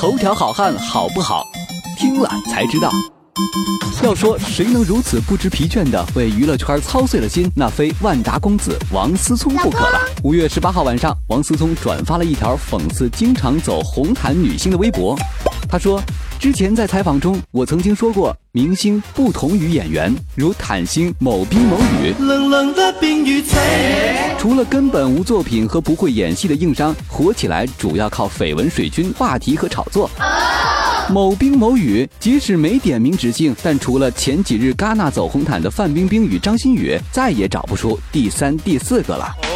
头条好汉好不好？听了才知道。要说谁能如此不知疲倦地为娱乐圈操碎了心，那非万达公子王思聪不可了。五月十八号晚上，王思聪转发了一条讽刺经常走红毯女星的微博。他说：“之前在采访中，我曾经说过，明星不同于演员，如坦星某冰某雨。冷冷的冰与除了根本无作品和不会演戏的硬伤，火起来主要靠绯闻水军、话题和炒作。”某冰某雨，即使没点名指姓，但除了前几日戛纳走红毯的范冰冰与张馨予，再也找不出第三、第四个了。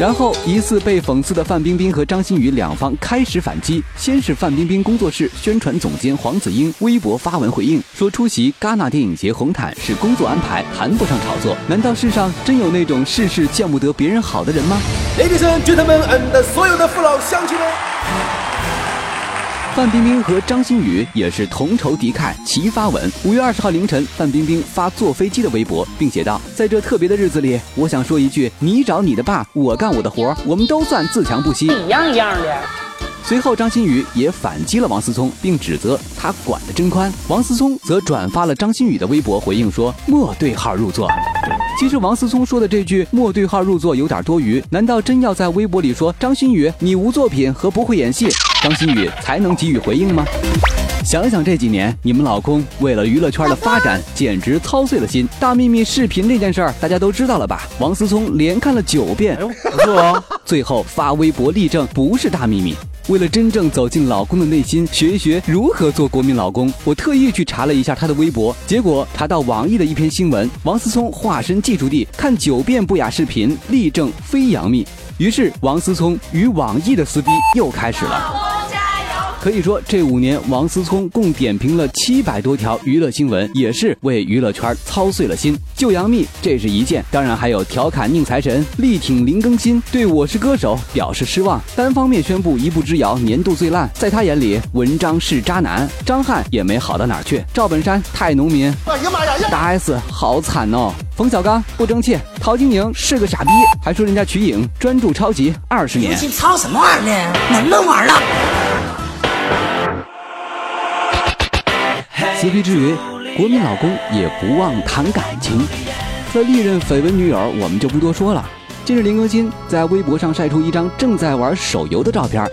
然后，疑似被讽刺的范冰冰和张馨予两方开始反击。先是范冰冰工作室宣传总监黄子英微博发文回应，说出席戛纳电影节红毯是工作安排，谈不上炒作。难道世上真有那种事事见不得别人好的人吗？Ladies and gentlemen and 所有的父老乡亲们。范冰冰和张馨予也是同仇敌忾，齐发文。五月二十号凌晨，范冰冰发坐飞机的微博，并写道：“在这特别的日子里，我想说一句：你找你的爸，我干我的活，我们都算自强不息，一样一样的。”随后，张馨予也反击了王思聪，并指责他管得真宽。王思聪则转发了张馨予的微博回应说：“莫对号入座。”其实王思聪说的这句“莫对号入座”有点多余，难道真要在微博里说张馨予你无作品和不会演戏，张馨予才能给予回应吗？想想这几年你们老公为了娱乐圈的发展，简直操碎了心。大秘密视频这件事儿大家都知道了吧？王思聪连看了九遍，不错哦。最后发微博力证不是大秘密。为了真正走进老公的内心，学一学如何做国民老公，我特意去查了一下他的微博，结果查到网易的一篇新闻：王思聪化身技术帝，看九遍不雅视频，力证非杨幂。于是王思聪与网易的撕逼又开始了。可以说，这五年王思聪共点评了七百多条娱乐新闻，也是为娱乐圈操碎了心。救杨幂，这是一件；当然还有调侃宁财神，力挺林更新，对我是歌手表示失望，单方面宣布一步之遥年度最烂。在他眼里，文章是渣男，张翰也没好到哪去，赵本山太农民，哎呀妈呀，大 S 好惨哦，冯小刚不争气，陶晶莹是个傻逼，还说人家瞿颖专注超级二十年，操什么玩意儿呢？能不能玩了？CP 之余，国民老公也不忘谈感情。这历任绯闻女友，我们就不多说了。近日，林更新在微博上晒出一张正在玩手游的照片，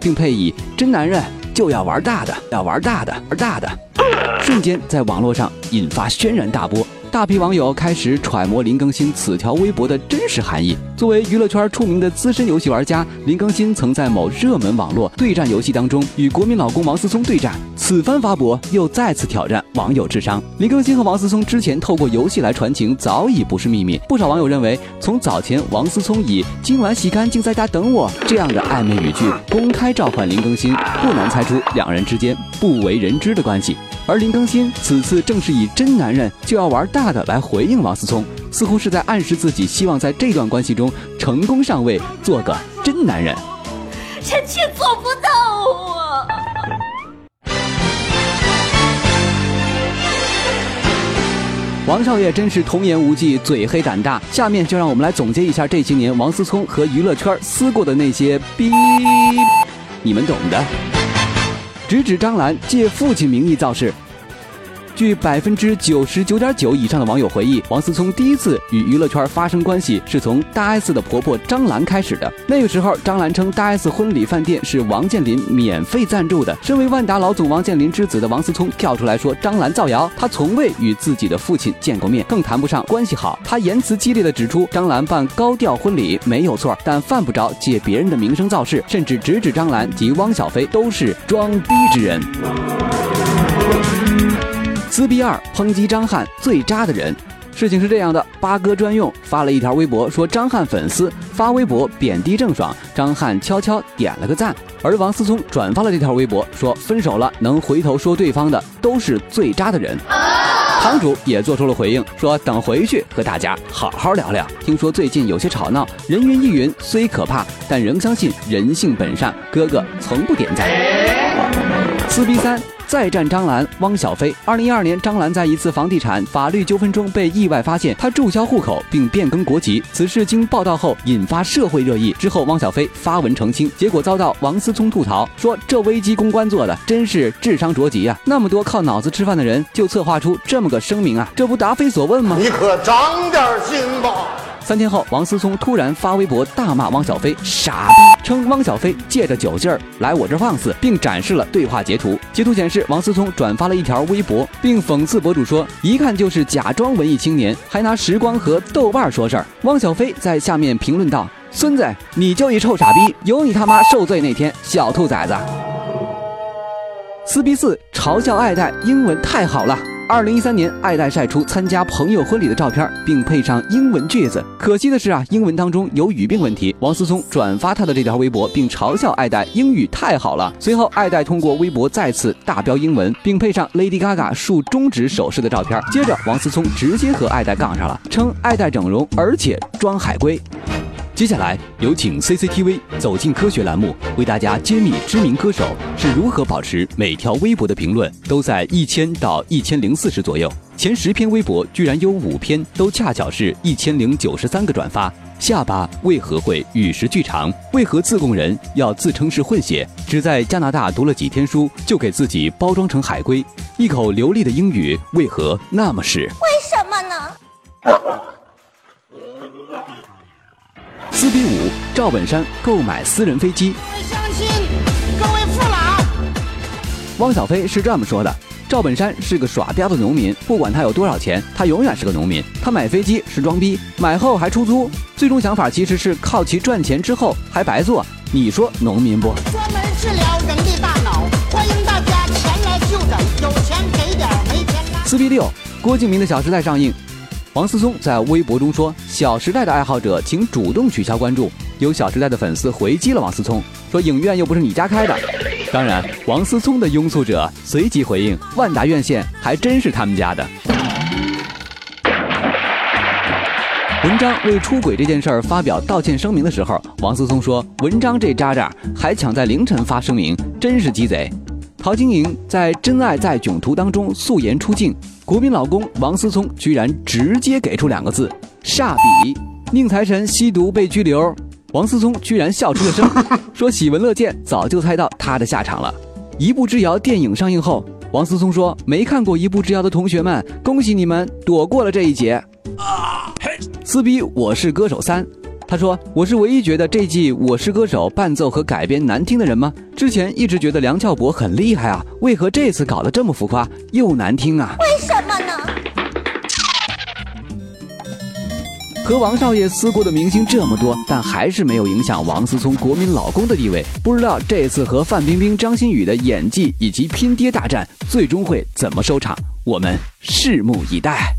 并配以“真男人就要玩大的，要玩大的，玩大的”，瞬间在网络上引发轩然大波。大批网友开始揣摩林更新此条微博的真实含义。作为娱乐圈出名的资深游戏玩家，林更新曾在某热门网络对战游戏当中与国民老公王思聪对战。此番发博又再次挑战网友智商。林更新和王思聪之前透过游戏来传情早已不是秘密。不少网友认为，从早前王思聪以“今晚洗干净在家等我”这样的暧昧语句公开召唤林更新，不难猜出两人之间不为人知的关系。而林更新此次正是以“真男人就要玩大的”来回应王思聪，似乎是在暗示自己希望在这段关系中成功上位，做个真男人。臣妾做不到啊！王少爷真是童言无忌，嘴黑胆大。下面就让我们来总结一下这些年王思聪和娱乐圈撕过的那些逼，你们懂的。直指张兰借父亲名义造势。据百分之九十九点九以上的网友回忆，王思聪第一次与娱乐圈发生关系是从大 S 的婆婆张兰开始的。那个时候，张兰称大 S 婚礼饭店是王健林免费赞助的。身为万达老总王健林之子的王思聪跳出来说张兰造谣，他从未与自己的父亲见过面，更谈不上关系好。他言辞激烈的指出，张兰办高调婚礼没有错，但犯不着借别人的名声造势，甚至直指张兰及汪小菲都是装逼之人。撕逼二抨击张翰最渣的人，事情是这样的，八哥专用发了一条微博说张翰粉丝发微博贬低郑爽，张翰悄悄点了个赞，而王思聪转发了这条微博说分手了能回头说对方的都是最渣的人，堂主也做出了回应说等回去和大家好好聊聊，听说最近有些吵闹，人云亦云虽可怕，但仍相信人性本善，哥哥从不点赞。撕逼三。再战张兰、汪小菲。二零一二年，张兰在一次房地产法律纠纷中被意外发现她注销户口并变更国籍，此事经报道后引发社会热议。之后，汪小菲发文澄清，结果遭到王思聪吐槽，说这危机公关做的真是智商着急啊！那么多靠脑子吃饭的人，就策划出这么个声明啊，这不答非所问吗？你可长点心吧！三天后，王思聪突然发微博大骂汪小菲傻逼，称汪小菲借着酒劲儿来我这放肆，并展示了对话截图。截图显示，王思聪转发了一条微博，并讽刺博主说：“一看就是假装文艺青年，还拿时光和豆瓣说事儿。”汪小菲在下面评论道：“孙子，你就一臭傻逼，有你他妈受罪那天，小兔崽子。”四逼四，嘲笑爱戴英文太好了。二零一三年，爱戴晒出参加朋友婚礼的照片，并配上英文句子。可惜的是啊，英文当中有语病问题。王思聪转发他的这条微博，并嘲笑爱戴英语太好了。随后，爱戴通过微博再次大标英文，并配上 Lady Gaga 竖中指手势的照片。接着，王思聪直接和爱戴杠上了，称爱戴整容，而且装海龟。接下来有请 CCTV 走进科学栏目为大家揭秘知名歌手是如何保持每条微博的评论都在一千到一千零四十左右。前十篇微博居然有五篇都恰巧是一千零九十三个转发。下巴为何会与时俱长？为何自贡人要自称是混血？只在加拿大读了几天书就给自己包装成海龟？一口流利的英语为何那么是？为什么呢？四比五，赵本山购买私人飞机。相信各位父老。汪小菲是这么说的：赵本山是个耍彪的农民，不管他有多少钱，他永远是个农民。他买飞机是装逼，买后还出租，最终想法其实是靠其赚钱之后还白做。你说农民不？专门治疗人的大脑，欢迎大家前来就诊，有钱给点，没钱拉。四比六，郭敬明的《小时代》上映。王思聪在微博中说：“《小时代》的爱好者请主动取消关注。”有《小时代》的粉丝回击了王思聪，说：“影院又不是你家开的。”当然，王思聪的拥簇者随即回应：“万达院线还真是他们家的。”文章为出轨这件事儿发表道歉声明的时候，王思聪说：“文章这渣渣还抢在凌晨发声明，真是鸡贼。”陶晶莹在《真爱在囧途》当中素颜出镜，国民老公王思聪居然直接给出两个字：煞笔。宁财神吸毒被拘留，王思聪居然笑出了声，说喜闻乐见，早就猜到他的下场了。一步之遥电影上映后，王思聪说：“没看过一步之遥的同学们，恭喜你们躲过了这一劫。”撕逼《我是歌手三》。他说：“我是唯一觉得这季《我是歌手》伴奏和改编难听的人吗？之前一直觉得梁翘柏很厉害啊，为何这次搞得这么浮夸又难听啊？为什么呢？和王少爷撕过的明星这么多，但还是没有影响王思聪国民老公的地位。不知道这次和范冰冰、张馨予的演技以及拼爹大战最终会怎么收场？我们拭目以待。”